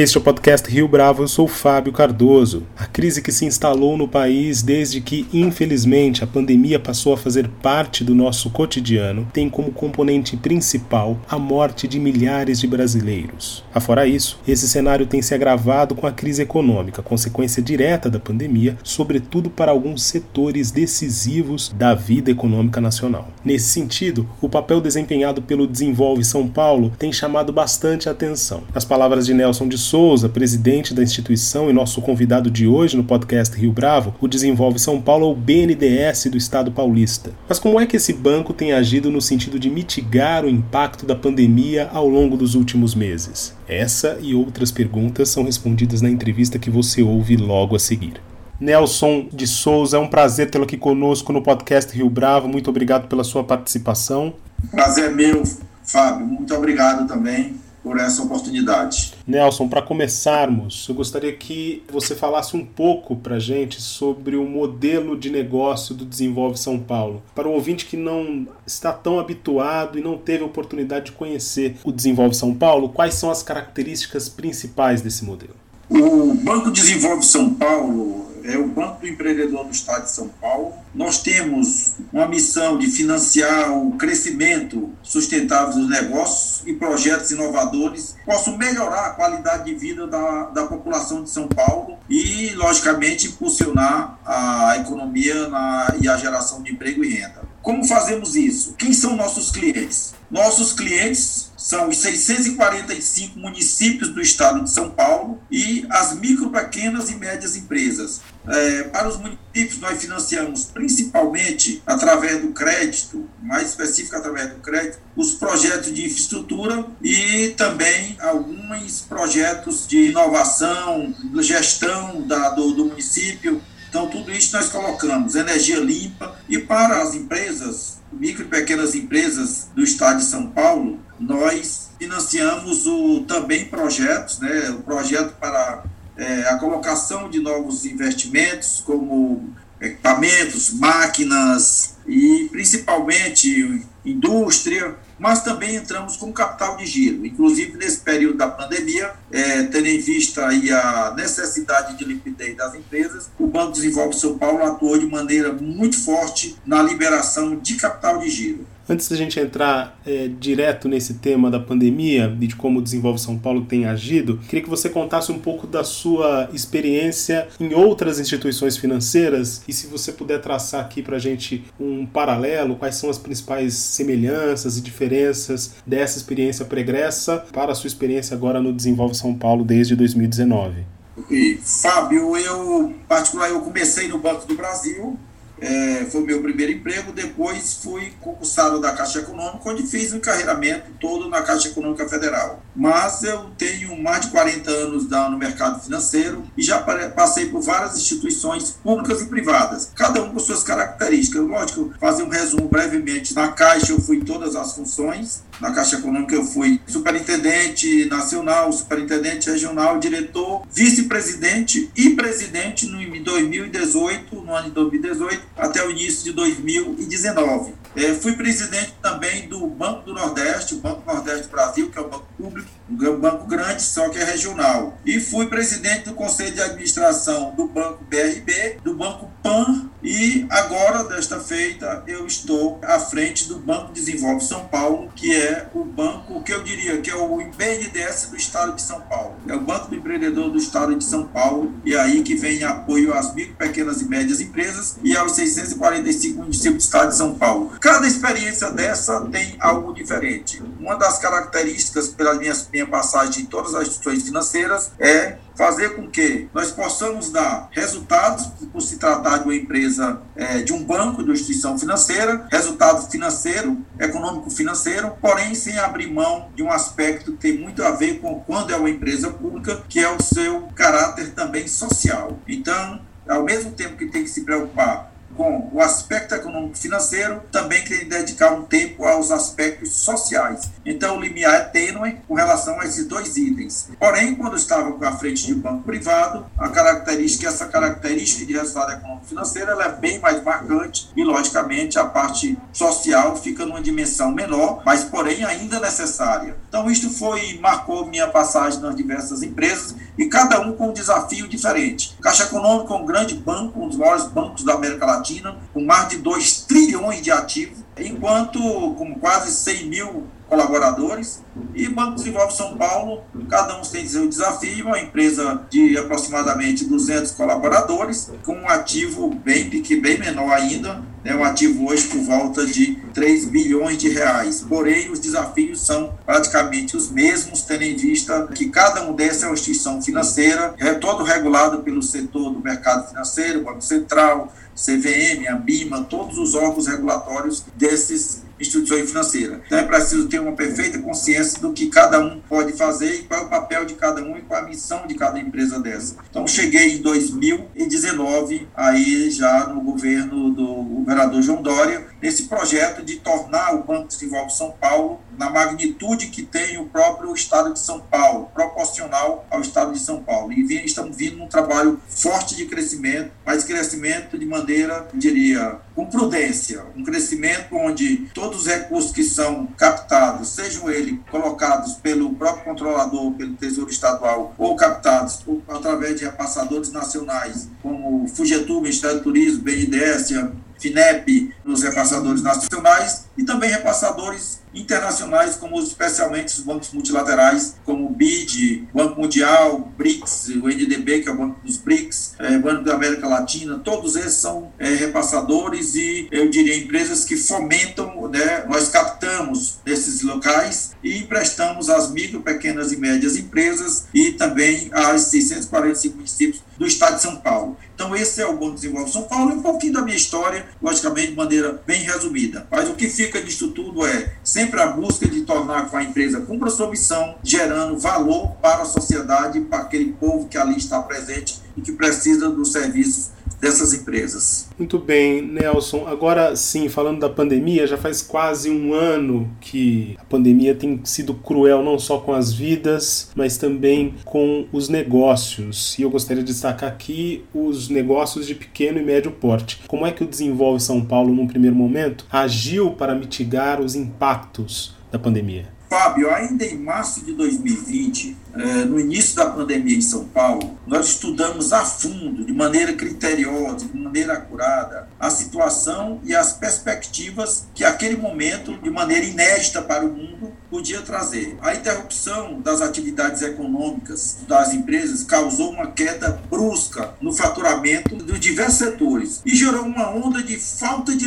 Este é o podcast Rio Bravo, eu sou Fábio Cardoso. A crise que se instalou no país desde que, infelizmente, a pandemia passou a fazer parte do nosso cotidiano tem como componente principal a morte de milhares de brasileiros. Afora isso, esse cenário tem se agravado com a crise econômica, consequência direta da pandemia, sobretudo para alguns setores decisivos da vida econômica nacional. Nesse sentido, o papel desempenhado pelo Desenvolve São Paulo tem chamado bastante atenção. As palavras de Nelson de Souza, presidente da instituição e nosso convidado de hoje no podcast Rio Bravo, o Desenvolve São Paulo é o BNDES do Estado paulista. Mas como é que esse banco tem agido no sentido de mitigar o impacto da pandemia ao longo dos últimos meses? Essa e outras perguntas são respondidas na entrevista que você ouve logo a seguir. Nelson de Souza, é um prazer tê-lo aqui conosco no podcast Rio Bravo. Muito obrigado pela sua participação. Prazer é meu, Fábio. Muito obrigado também por essa oportunidade. Nelson, para começarmos, eu gostaria que você falasse um pouco para a gente sobre o modelo de negócio do Desenvolve São Paulo. Para o ouvinte que não está tão habituado e não teve a oportunidade de conhecer o Desenvolve São Paulo, quais são as características principais desse modelo? O Banco Desenvolve São Paulo é o Banco do Empreendedor do Estado de São Paulo. Nós temos uma missão de financiar o crescimento sustentável dos negócios e projetos inovadores que possam melhorar a qualidade de vida da, da população de São Paulo e, logicamente, impulsionar a economia na, e a geração de emprego e renda. Como fazemos isso? Quem são nossos clientes? Nossos clientes são os 645 municípios do estado de São Paulo e as micro, pequenas e médias empresas. É, para os municípios, nós financiamos principalmente através do crédito, mais específico através do crédito, os projetos de infraestrutura e também alguns projetos de inovação, gestão da, do, do município. Então, tudo isso nós colocamos, energia limpa. E para as empresas, micro e pequenas empresas do estado de São Paulo, nós financiamos o, também projetos, né, o projeto para é, a colocação de novos investimentos, como equipamentos, máquinas e principalmente indústria, mas também entramos com capital de giro. Inclusive, nesse período da pandemia, é, tendo em vista aí a necessidade de liquidez das empresas, o Banco Desenvolve São Paulo atuou de maneira muito forte na liberação de capital de giro. Antes da gente entrar é, direto nesse tema da pandemia e de como o Desenvolve São Paulo tem agido, queria que você contasse um pouco da sua experiência em outras instituições financeiras e se você puder traçar aqui para a gente um paralelo, quais são as principais semelhanças e diferenças dessa experiência pregressa para a sua experiência agora no Desenvolve São Paulo desde 2019. E, Fábio, eu, particular, eu comecei no Banco do Brasil, é, foi meu primeiro emprego. Depois fui concursado da Caixa Econômica, onde fiz o encarreiramento todo na Caixa Econômica Federal. Mas eu tenho mais de 40 anos no mercado financeiro e já passei por várias instituições públicas e privadas, cada um com suas características. Lógico, fazer um resumo brevemente. Na Caixa eu fui em todas as funções, na Caixa Econômica eu fui superintendente nacional, superintendente regional, diretor, vice-presidente e presidente no 2018, no ano de 2018, até o início de 2019. É, fui presidente também do Banco do Nordeste, o Banco Nordeste Brasil, que é um banco público, um banco grande, só que é regional. E fui presidente do Conselho de Administração do Banco BRB, do Banco PAN e agora, desta feita, eu estou à frente do Banco Desenvolve São Paulo, que é o banco que eu diria que é o BNDES do Estado de São Paulo. É o Banco do Empreendedor do Estado de São Paulo e é aí que vem apoio às micro, pequenas e médias empresas e aos 645 municípios do Estado de São Paulo. Cada experiência dessa tem algo diferente. Uma das características pela minha, minha passagem em todas as instituições financeiras é fazer com que nós possamos dar resultados, por se tratar de uma empresa, é, de um banco, de uma instituição financeira, resultado financeiro, econômico-financeiro, porém sem abrir mão de um aspecto que tem muito a ver com quando é uma empresa pública, que é o seu caráter também social. Então, ao mesmo tempo que tem que se preocupar com o aspecto econômico financeiro, também querem dedicar um tempo aos aspectos sociais. Então, o limiar é tênue com relação a esses dois itens. Porém, quando estava à frente de banco privado, a característica, essa característica de resultado econômico financeiro, ela é bem mais marcante e, logicamente, a parte social fica numa dimensão menor, mas, porém, ainda necessária. Então, isto foi, marcou minha passagem nas diversas empresas e cada um com um desafio diferente. Caixa Econômica é um grande banco, um dos maiores bancos da América Latina, com mais de 2 trilhões de ativos, enquanto com quase 100 mil colaboradores. E Banco Desenvolve São Paulo, cada um tem seu desafio, uma empresa de aproximadamente 200 colaboradores, com um ativo bem, bem menor ainda, né, um ativo hoje por volta de 3 bilhões de reais. Porém, os desafios são praticamente os mesmos, tendo em vista que cada um desses é uma instituição financeira, é todo regulado pelo setor do mercado financeiro, Banco Central, CVM, a BIMA, todos os órgãos regulatórios desses instituições financeiras. Então é preciso ter uma perfeita consciência do que cada um pode fazer e qual é o papel de cada um e qual é a missão de cada empresa dessa. Então cheguei em 2019, aí já no governo do governador João Dória, nesse projeto de tornar o Banco Desenvolve São Paulo na magnitude que tem o próprio Estado de São Paulo, proporcional ao Estado de São Paulo. E estamos vindo num trabalho forte de crescimento, mas crescimento de maneira, diria, com prudência, um crescimento onde todos os recursos que são captados, sejam eles colocados pelo próprio controlador, pelo Tesouro Estadual, ou captados através de repassadores nacionais, como FUGETU, Ministério do Turismo, BNDES, FINEP, nos repassadores nacionais e também repassadores internacionais, como especialmente os bancos multilaterais, como o BID, Banco Mundial, BRICS, o NDB, que é o Banco dos BRICS, é, Banco da América Latina, todos esses são é, repassadores e, eu diria, empresas que fomentam, né, nós captamos esses locais e emprestamos às micro, pequenas e médias empresas e também às 645 municípios do estado de São Paulo. Então, esse é o Banco Desenvolve São Paulo e um pouquinho da minha história, logicamente, de maneira bem resumida. Mas o que fica disso tudo é sempre a busca de tornar com a empresa cumpra sua missão, gerando valor para a sociedade, para aquele povo que ali está presente e que precisa dos serviços dessas empresas. Muito bem, Nelson. Agora sim, falando da pandemia, já faz quase um ano que a pandemia tem sido cruel não só com as vidas, mas também com os negócios. E eu gostaria de destacar aqui os negócios de pequeno e médio porte. Como é que o Desenvolve São Paulo, num primeiro momento, agiu para mitigar os impactos da pandemia? Fábio, ainda em março de 2020, é, no início da pandemia em São Paulo, nós estudamos a fundo, de maneira criteriosa, de maneira acurada, a situação e as perspectivas que aquele momento, de maneira inédita para o mundo, podia trazer. A interrupção das atividades econômicas das empresas causou uma queda brusca no faturamento de diversos setores e gerou uma onda de falta de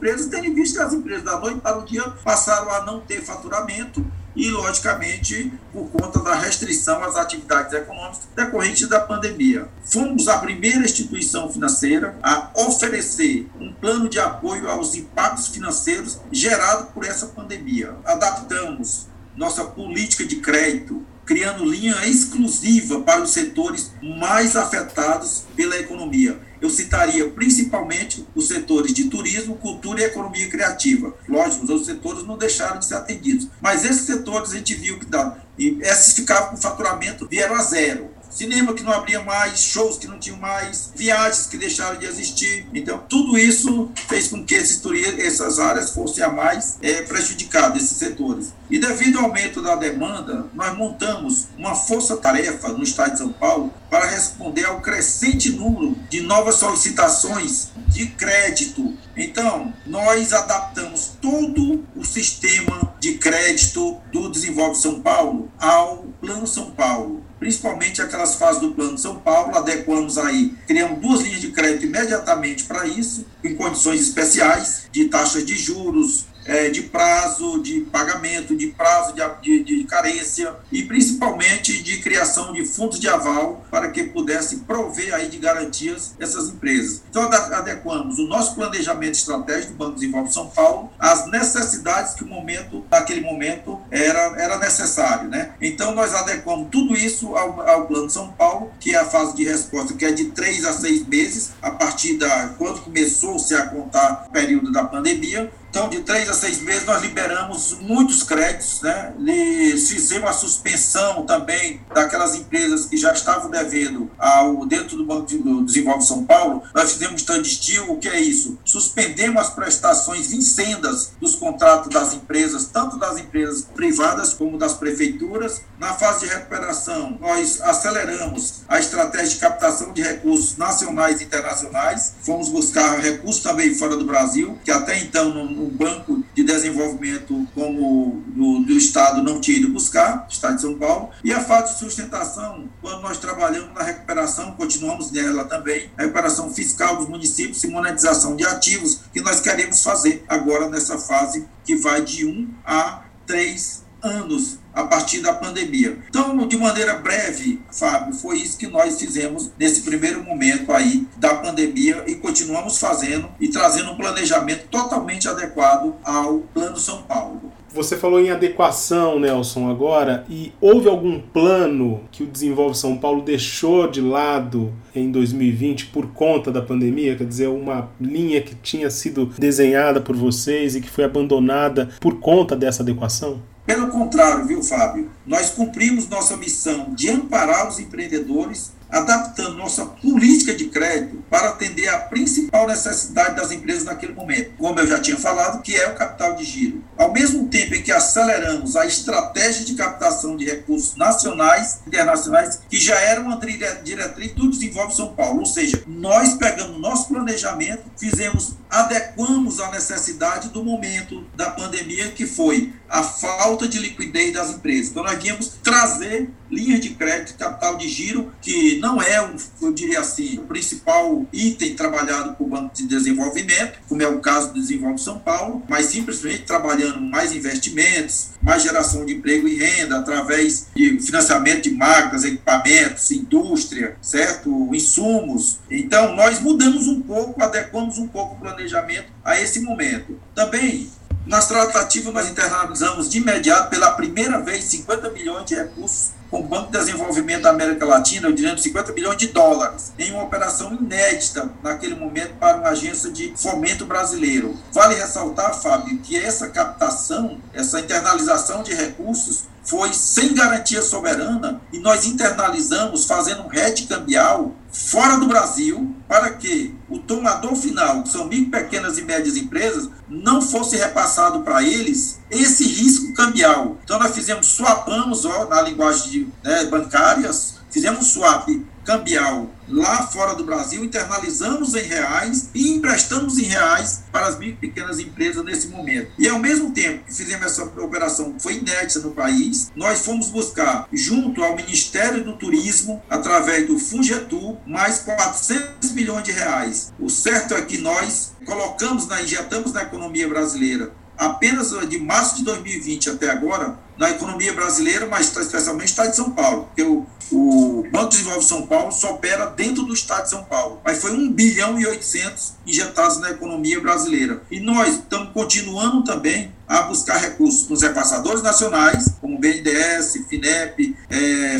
empresas, tendo em vista que as empresas da noite para o dia passaram a não ter faturamento e, logicamente, por conta da restrição às atividades econômicas decorrente da pandemia. Fomos a primeira instituição financeira a oferecer um plano de apoio aos impactos financeiros gerados por essa pandemia. Adaptamos nossa política de crédito criando linha exclusiva para os setores mais afetados pela economia. Eu citaria principalmente os setores de turismo, cultura e economia criativa. Lógico, os outros setores não deixaram de ser atendidos, mas esses setores a gente viu que dá, e esses ficavam com faturamento vieram a zero cinema que não abria mais, shows que não tinham mais, viagens que deixaram de existir. Então, tudo isso fez com que esses, essas áreas fossem a mais é, prejudicadas, esses setores. E devido ao aumento da demanda, nós montamos uma força-tarefa no estado de São Paulo para responder ao crescente número de novas solicitações de crédito. Então, nós adaptamos todo o sistema de crédito do Desenvolve São Paulo ao Plano São Paulo principalmente aquelas fases do Plano de São Paulo, adequamos aí, criamos duas linhas de crédito imediatamente para isso, em condições especiais, de taxas de juros, é, de prazo de pagamento, de prazo de, de, de, carência e principalmente de criação de fundos de aval para que pudesse prover aí de garantias essas empresas. Então adequamos o nosso planejamento estratégico do Banco de Desenvolvimento de São Paulo às necessidades que o momento, naquele momento, era, era necessário. Então nós adequamos tudo isso ao, ao Plano São Paulo, que é a fase de resposta, que é de três a seis meses, a partir da quando começou-se a contar o período da pandemia, então, de três a seis meses, nós liberamos muitos créditos, né? fizemos a suspensão também daquelas empresas que já estavam devendo ao, dentro do Banco de, do Desenvolve São Paulo. Nós fizemos standstill, o que é isso? Suspendemos as prestações vincendas dos contratos das empresas, tanto das empresas privadas como das prefeituras. Na fase de recuperação, nós aceleramos a estratégia de captação de recursos nacionais e internacionais. Fomos buscar recursos também fora do Brasil, que até então não um banco de desenvolvimento como do, do Estado não tinha ido buscar, Estado de São Paulo, e a fase de sustentação, quando nós trabalhamos na recuperação, continuamos nela também, a recuperação fiscal dos municípios e monetização de ativos, que nós queremos fazer agora nessa fase que vai de um a três anos a partir da pandemia. Então, de maneira breve, Fábio, foi isso que nós fizemos nesse primeiro momento aí da pandemia e continuamos fazendo e trazendo um planejamento totalmente adequado ao Plano São Paulo. Você falou em adequação, Nelson, agora, e houve algum plano que o Desenvolve São Paulo deixou de lado em 2020 por conta da pandemia? Quer dizer, uma linha que tinha sido desenhada por vocês e que foi abandonada por conta dessa adequação? Pelo contrário, viu, Fábio? Nós cumprimos nossa missão de amparar os empreendedores adaptando nossa política de crédito para atender a principal necessidade das empresas naquele momento, como eu já tinha falado, que é o capital de giro. Ao mesmo tempo em que aceleramos a estratégia de captação de recursos nacionais e internacionais, que já era uma diretriz do Desenvolve São Paulo, ou seja, nós pegamos nosso planejamento, fizemos, adequamos à necessidade do momento da pandemia, que foi a falta de liquidez das empresas. Então, nós viemos trazer linhas de crédito, capital de giro, que não é, eu diria assim, o principal item trabalhado por Banco de Desenvolvimento, como é o caso do Desenvolve São Paulo, mas simplesmente trabalhando mais investimentos, mais geração de emprego e renda através de financiamento de máquinas, equipamentos, indústria, certo? Insumos. Então, nós mudamos um pouco, adequamos um pouco o planejamento a esse momento. Também nas tratativas, nós internalizamos de imediato, pela primeira vez, 50 milhões de recursos com o Banco de Desenvolvimento da América Latina, eu diria 50 milhões de dólares, em uma operação inédita naquele momento para uma agência de fomento brasileiro. Vale ressaltar, Fábio, que essa captação, essa internalização de recursos foi sem garantia soberana e nós internalizamos fazendo um hedge cambial fora do Brasil para que o tomador final, que são micro, pequenas e médias empresas, não fosse repassado para eles esse risco cambial. Então nós fizemos, swapamos, ó, na linguagem de, né, bancárias, fizemos swap cambial lá fora do Brasil, internalizamos em reais e emprestamos em reais para as micro e pequenas empresas nesse momento. E ao mesmo tempo que fizemos essa operação que foi inédita no país, nós fomos buscar, junto ao Ministério do Turismo, através do Fungetur, mais 400 milhões de reais. O certo é que nós colocamos, na, injetamos na economia brasileira apenas de março de 2020 até agora, na economia brasileira, mas especialmente no estado de São Paulo, porque o, o Banco de Desenvolvimento de São Paulo só opera dentro do estado de São Paulo. Mas foi 1 bilhão e 800 injetados na economia brasileira. E nós estamos continuando também a buscar recursos nos repassadores nacionais, como BNDES, FINEP, é,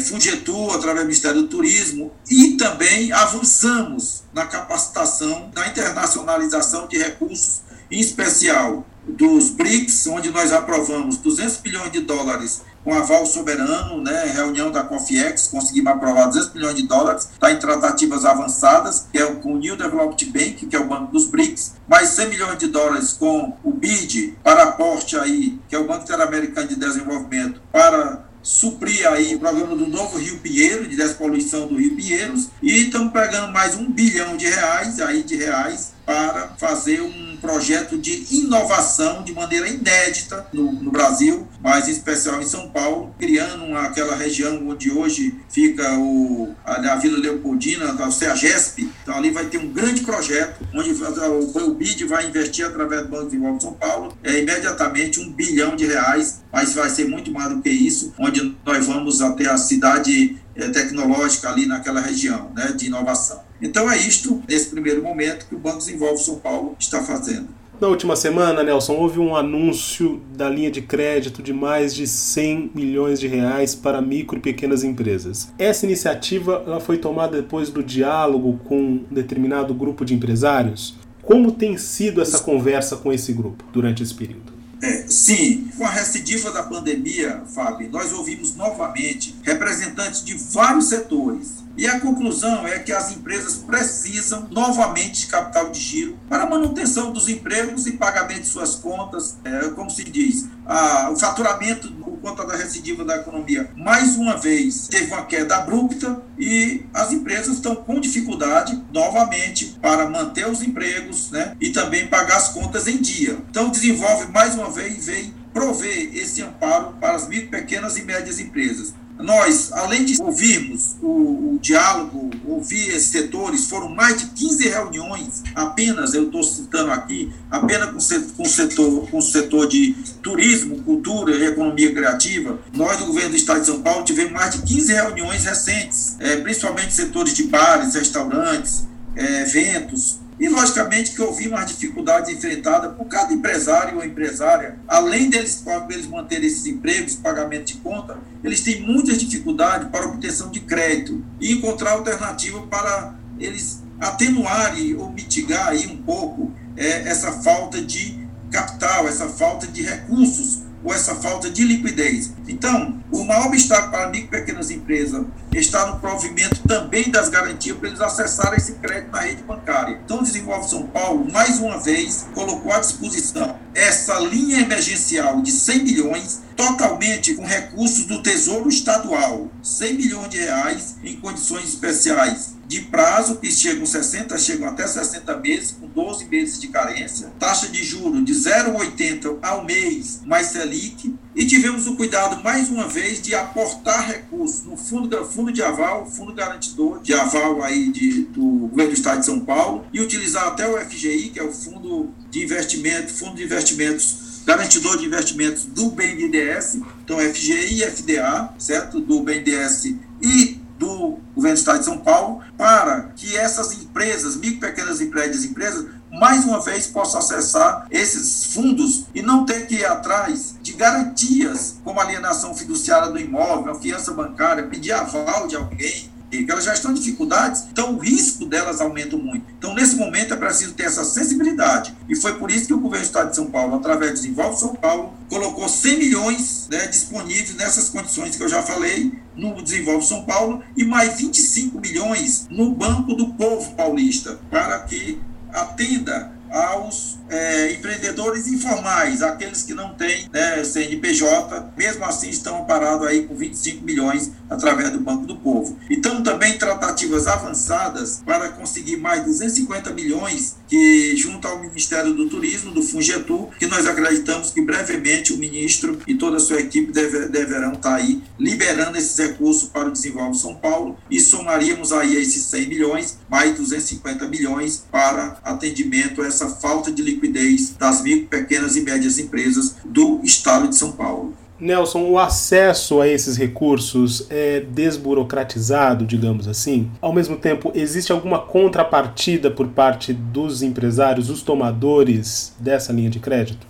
através do Ministério do Turismo, e também avançamos na capacitação, na internacionalização de recursos, em especial dos BRICS, onde nós aprovamos 200 bilhões de dólares com aval soberano, né, reunião da COFIEX, conseguimos aprovar 200 bilhões de dólares, está em tratativas avançadas, que é o, com o New Development Bank, que é o banco dos BRICS, mais 100 milhões de dólares com o BID, para aporte aí, que é o Banco Interamericano de Desenvolvimento, para suprir aí o programa do novo Rio Pinheiro, de despoluição do Rio Pinheiros, e estamos pegando mais um bilhão de reais, aí de reais, para fazer um projeto de inovação de maneira inédita no, no Brasil, mas em especial em São Paulo, criando aquela região onde hoje fica o, a, a Vila Leopoldina, o CEAGESP, Então ali vai ter um grande projeto, onde o BID vai investir através do Banco de Desenvolvimento de São Paulo é, imediatamente um bilhão de reais, mas vai ser muito mais do que isso, onde nós vamos até a cidade tecnológica ali naquela região né, de inovação. Então é isto, nesse primeiro momento, que o Banco Desenvolve São Paulo está fazendo. Na última semana, Nelson, houve um anúncio da linha de crédito de mais de 100 milhões de reais para micro e pequenas empresas. Essa iniciativa ela foi tomada depois do diálogo com um determinado grupo de empresários. Como tem sido essa conversa com esse grupo durante esse período? É, sim, com a recidiva da pandemia, Fábio, nós ouvimos novamente representantes de vários setores. E a conclusão é que as empresas precisam novamente de capital de giro para manutenção dos empregos e pagamento de suas contas, é, como se diz, a, o faturamento conta da recidiva da economia. Mais uma vez, teve uma queda abrupta e as empresas estão com dificuldade novamente para manter os empregos né, e também pagar as contas em dia. Então, desenvolve mais uma vez, vem prover esse amparo para as micro, pequenas e médias empresas. Nós, além de ouvirmos o, o diálogo, ouvir esses setores, foram mais de 15 reuniões, apenas, eu estou citando aqui, apenas com, com, setor, com o setor de turismo, cultura e economia criativa. Nós, do governo do Estado de São Paulo, tivemos mais de 15 reuniões recentes, é, principalmente setores de bares, restaurantes, é, eventos, e, logicamente, que ouvimos as dificuldades enfrentadas por cada empresário ou empresária. Além deles, eles manterem esses empregos, pagamento de conta, eles têm muitas dificuldades para obtenção de crédito e encontrar alternativa para eles atenuarem ou mitigar aí um pouco é, essa falta de capital, essa falta de recursos ou essa falta de liquidez. Então, o maior obstáculo para micro e pequenas empresas está no provimento também das garantias para eles acessarem esse crédito na rede bancária. Então, o Desenvolve São Paulo, mais uma vez, colocou à disposição essa linha emergencial de 100 milhões, totalmente com recursos do Tesouro Estadual, 100 milhões de reais em condições especiais de prazo, que chegam 60, chegam até 60 meses, com 12 meses de carência, taxa de juros de 0,80 ao mês, mais Selic, e tivemos o cuidado, mais uma vez, de aportar recursos no fundo, fundo de aval, fundo garantidor de aval aí de, do governo do Estado de São Paulo, e utilizar até o FGI, que é o Fundo de Investimento, Fundo de Investimentos garantidor de investimentos do BNDES, então FGI e FDA, certo? Do BNDES e do governo do Estado de São Paulo para que essas empresas, micro, pequenas empresas, empresas, mais uma vez possam acessar esses fundos e não ter que ir atrás de garantias como alienação fiduciária do imóvel, fiança bancária, pedir aval de alguém, que elas já estão em dificuldades, então o risco delas aumenta muito. Então, nesse momento, é preciso ter essa sensibilidade. E foi por isso que o governo do Estado de São Paulo, através do Desenvolve São Paulo, colocou 100 milhões né, disponíveis nessas condições que eu já falei, no Desenvolve São Paulo, e mais 25 milhões no Banco do Povo Paulista, para que atenda aos é, empreendedores informais, aqueles que não têm né, CNPJ, mesmo assim estão parados aí com 25 milhões através do Banco do Povo. Então também tratativas avançadas para conseguir mais 250 milhões que junto ao Ministério do Turismo, do Fungetur, que nós acreditamos que brevemente o ministro e toda a sua equipe deve, deverão estar aí liberando esses recursos para o Desenvolve São Paulo e somaríamos aí esses 100 milhões, mais 250 milhões para atendimento a essa falta de liquidez liquidez das micro, pequenas e médias empresas do Estado de São Paulo. Nelson, o acesso a esses recursos é desburocratizado, digamos assim? Ao mesmo tempo, existe alguma contrapartida por parte dos empresários, os tomadores dessa linha de crédito?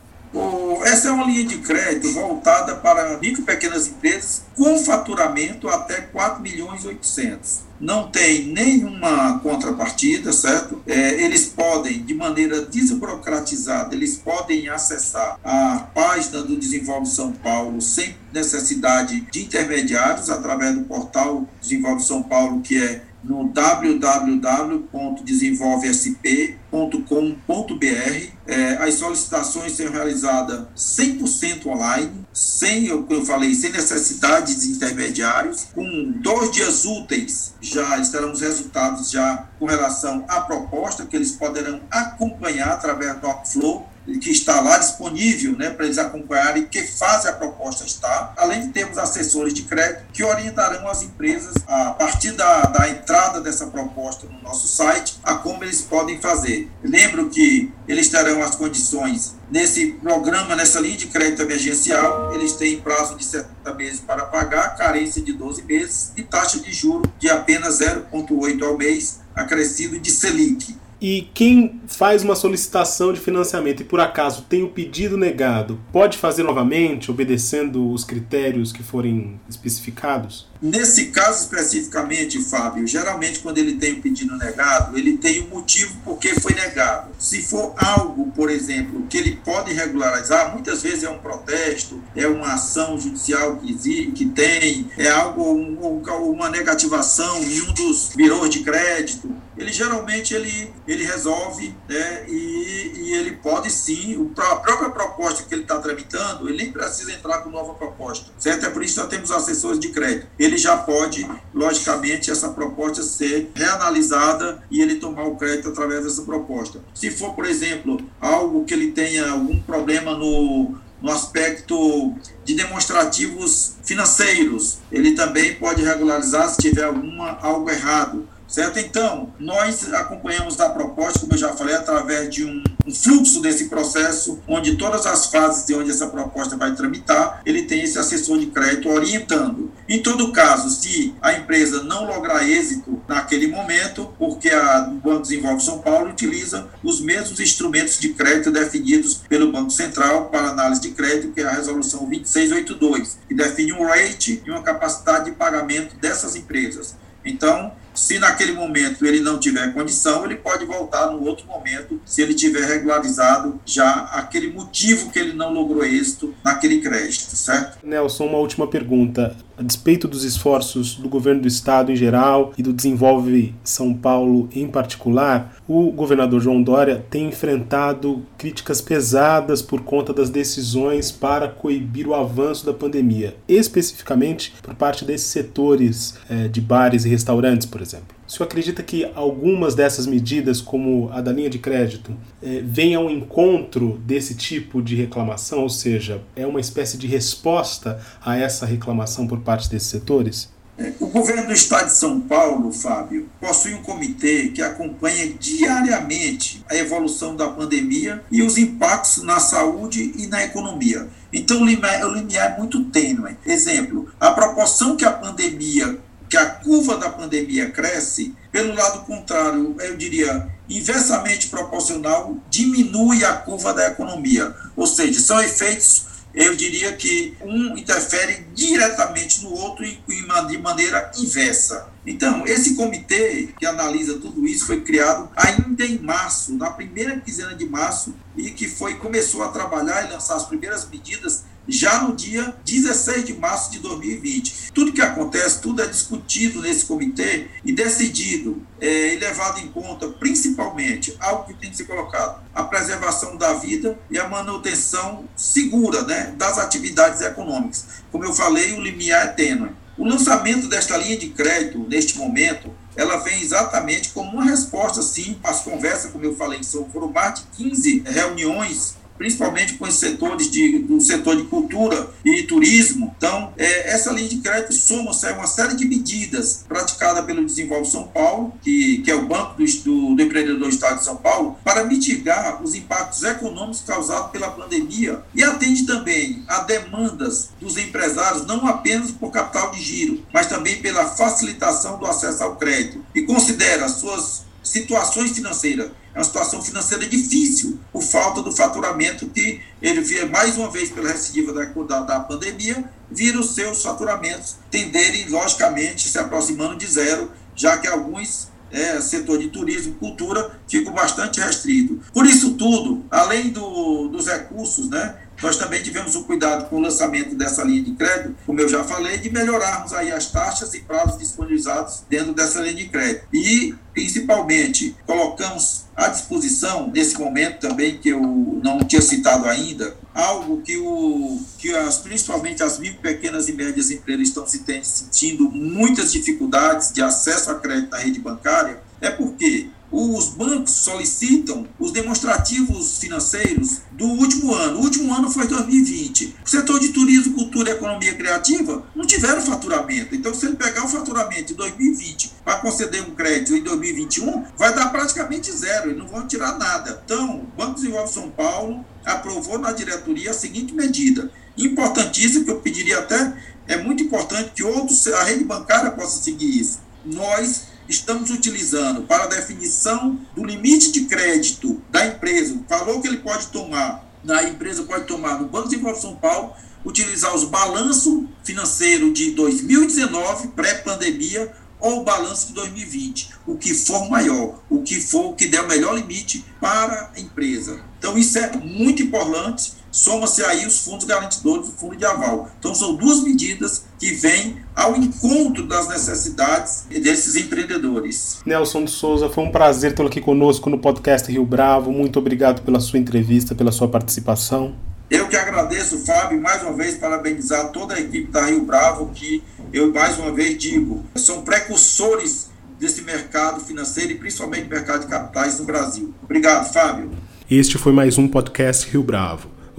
Essa é uma linha de crédito voltada para micro e pequenas empresas com faturamento até 4 milhões e 800 não tem nenhuma contrapartida, certo? É, eles podem, de maneira desburocratizada, eles podem acessar a página do Desenvolve São Paulo sem necessidade de intermediários, através do portal Desenvolve São Paulo, que é no www.desenvolvesp.com.br. É, as solicitações são realizadas 100% online, sem, eu, eu falei, sem necessidade de intermediários, com dois dias úteis já estarão os resultados já com relação à proposta que eles poderão acompanhar através do Workflow que está lá disponível né, para eles acompanharem que fase a proposta está, além de termos assessores de crédito que orientarão as empresas a partir da, da entrada dessa proposta no nosso site a como eles podem fazer. Lembro que eles terão as condições nesse programa, nessa linha de crédito emergencial, eles têm prazo de 70 meses para pagar, carência de 12 meses e taxa de juro de apenas 0,8 ao mês, acrescido de Selic. E quem faz uma solicitação de financiamento e por acaso tem o pedido negado, pode fazer novamente, obedecendo os critérios que forem especificados? Nesse caso especificamente, Fábio, geralmente quando ele tem o pedido negado, ele tem o um motivo por que foi negado. Se for algo, por exemplo, que ele pode regularizar, muitas vezes é um protesto, é uma ação judicial que, que tem, é algo, um, uma negativação em um dos birôs de crédito, ele geralmente ele, ele resolve né, e, e ele pode sim, a própria proposta que ele está tramitando, ele nem precisa entrar com nova proposta, certo? É por isso que nós temos assessores de crédito. Ele já pode, logicamente, essa proposta ser reanalisada e ele tomar o crédito através dessa proposta. Se for, por exemplo, algo que ele tenha algum problema no, no aspecto de demonstrativos financeiros, ele também pode regularizar se tiver alguma, algo errado Certo? Então, nós acompanhamos a proposta, como eu já falei, através de um, um, fluxo desse processo, onde todas as fases de onde essa proposta vai tramitar, ele tem esse assessor de crédito orientando. Em todo caso, se a empresa não lograr êxito naquele momento, porque a, o Banco Desenvolve São Paulo utiliza os mesmos instrumentos de crédito definidos pelo Banco Central para análise de crédito, que é a resolução 2682, que define um rate e uma capacidade de pagamento dessas empresas. Então, se naquele momento ele não tiver condição, ele pode voltar no outro momento, se ele tiver regularizado já aquele motivo que ele não logrou êxito naquele crédito, certo? Nelson, uma última pergunta. A despeito dos esforços do governo do estado em geral e do Desenvolve São Paulo em particular, o governador João Dória tem enfrentado críticas pesadas por conta das decisões para coibir o avanço da pandemia, especificamente por parte desses setores é, de bares e restaurantes, por exemplo. O senhor acredita que algumas dessas medidas, como a da linha de crédito, é, venham ao encontro desse tipo de reclamação, ou seja, é uma espécie de resposta a essa reclamação por parte desses setores? É, o governo do estado de São Paulo, Fábio, possui um comitê que acompanha diariamente a evolução da pandemia e os impactos na saúde e na economia. Então, o limiar é muito tênue. Exemplo, a proporção que a pandemia que a curva da pandemia cresce, pelo lado contrário, eu diria, inversamente proporcional, diminui a curva da economia. Ou seja, são efeitos, eu diria que um interfere diretamente no outro de maneira inversa. Então, esse comitê que analisa tudo isso foi criado ainda em março, na primeira quinzena de março, e que foi começou a trabalhar e lançar as primeiras medidas já no dia 16 de março de 2020. Tudo que acontece, tudo é discutido nesse comitê e decidido é, e levado em conta, principalmente, algo que tem que ser colocado: a preservação da vida e a manutenção segura né, das atividades econômicas. Como eu falei, o limiar é tênue. O lançamento desta linha de crédito, neste momento, ela vem exatamente como uma resposta, sim, às conversas, como eu falei, são, foram mais de 15 reuniões principalmente com os setores de, do setor de cultura e turismo. Então, é, essa linha de crédito soma-se a uma série de medidas praticadas pelo Desenvolve São Paulo, que, que é o Banco do, do, do Empreendedor do Estado de São Paulo, para mitigar os impactos econômicos causados pela pandemia e atende também a demandas dos empresários, não apenas por capital de giro, mas também pela facilitação do acesso ao crédito e considera suas situações financeiras. É uma situação financeira difícil, por falta do faturamento que ele via mais uma vez pela recidiva da, da, da pandemia, vira os seus faturamentos tenderem, logicamente, se aproximando de zero, já que alguns é, setor de turismo, cultura, ficam bastante restrito. Por isso tudo, além do, dos recursos, né, nós também tivemos o cuidado com o lançamento dessa linha de crédito, como eu já falei, de melhorarmos aí as taxas e prazos disponibilizados dentro dessa linha de crédito. E, principalmente, colocamos à disposição, nesse momento também, que eu não tinha citado ainda, algo que, o, que as, principalmente as micro, pequenas e médias empresas estão se sentindo muitas dificuldades de acesso a crédito na rede bancária, é porque os bancos solicitam os demonstrativos financeiros do último ano. O último ano foi 2020. O setor de turismo, cultura e economia criativa não tiveram faturamento. Então, se ele pegar o faturamento de 2020 para conceder um crédito em 2021, vai dar praticamente zero. Eles não vão tirar nada. Então, o Banco Desenvolve São Paulo aprovou na diretoria a seguinte medida. Importantíssima, que eu pediria até, é muito importante que outros, a rede bancária possa seguir isso. Nós estamos utilizando para a definição do limite de crédito da empresa, o valor que ele pode tomar, a empresa pode tomar no Banco de Desenvolvimento São Paulo, utilizar os balanços financeiros de 2019, pré-pandemia, ou o balanço de 2020, o que for maior, o que for o que der o melhor limite para a empresa. Então isso é muito importante soma-se aí os fundos garantidores do fundo de aval. Então, são duas medidas que vêm ao encontro das necessidades desses empreendedores. Nelson de Souza, foi um prazer tê-lo aqui conosco no podcast Rio Bravo. Muito obrigado pela sua entrevista, pela sua participação. Eu que agradeço, Fábio, mais uma vez parabenizar toda a equipe da Rio Bravo, que eu mais uma vez digo, são precursores desse mercado financeiro e principalmente mercado de capitais no Brasil. Obrigado, Fábio. Este foi mais um podcast Rio Bravo.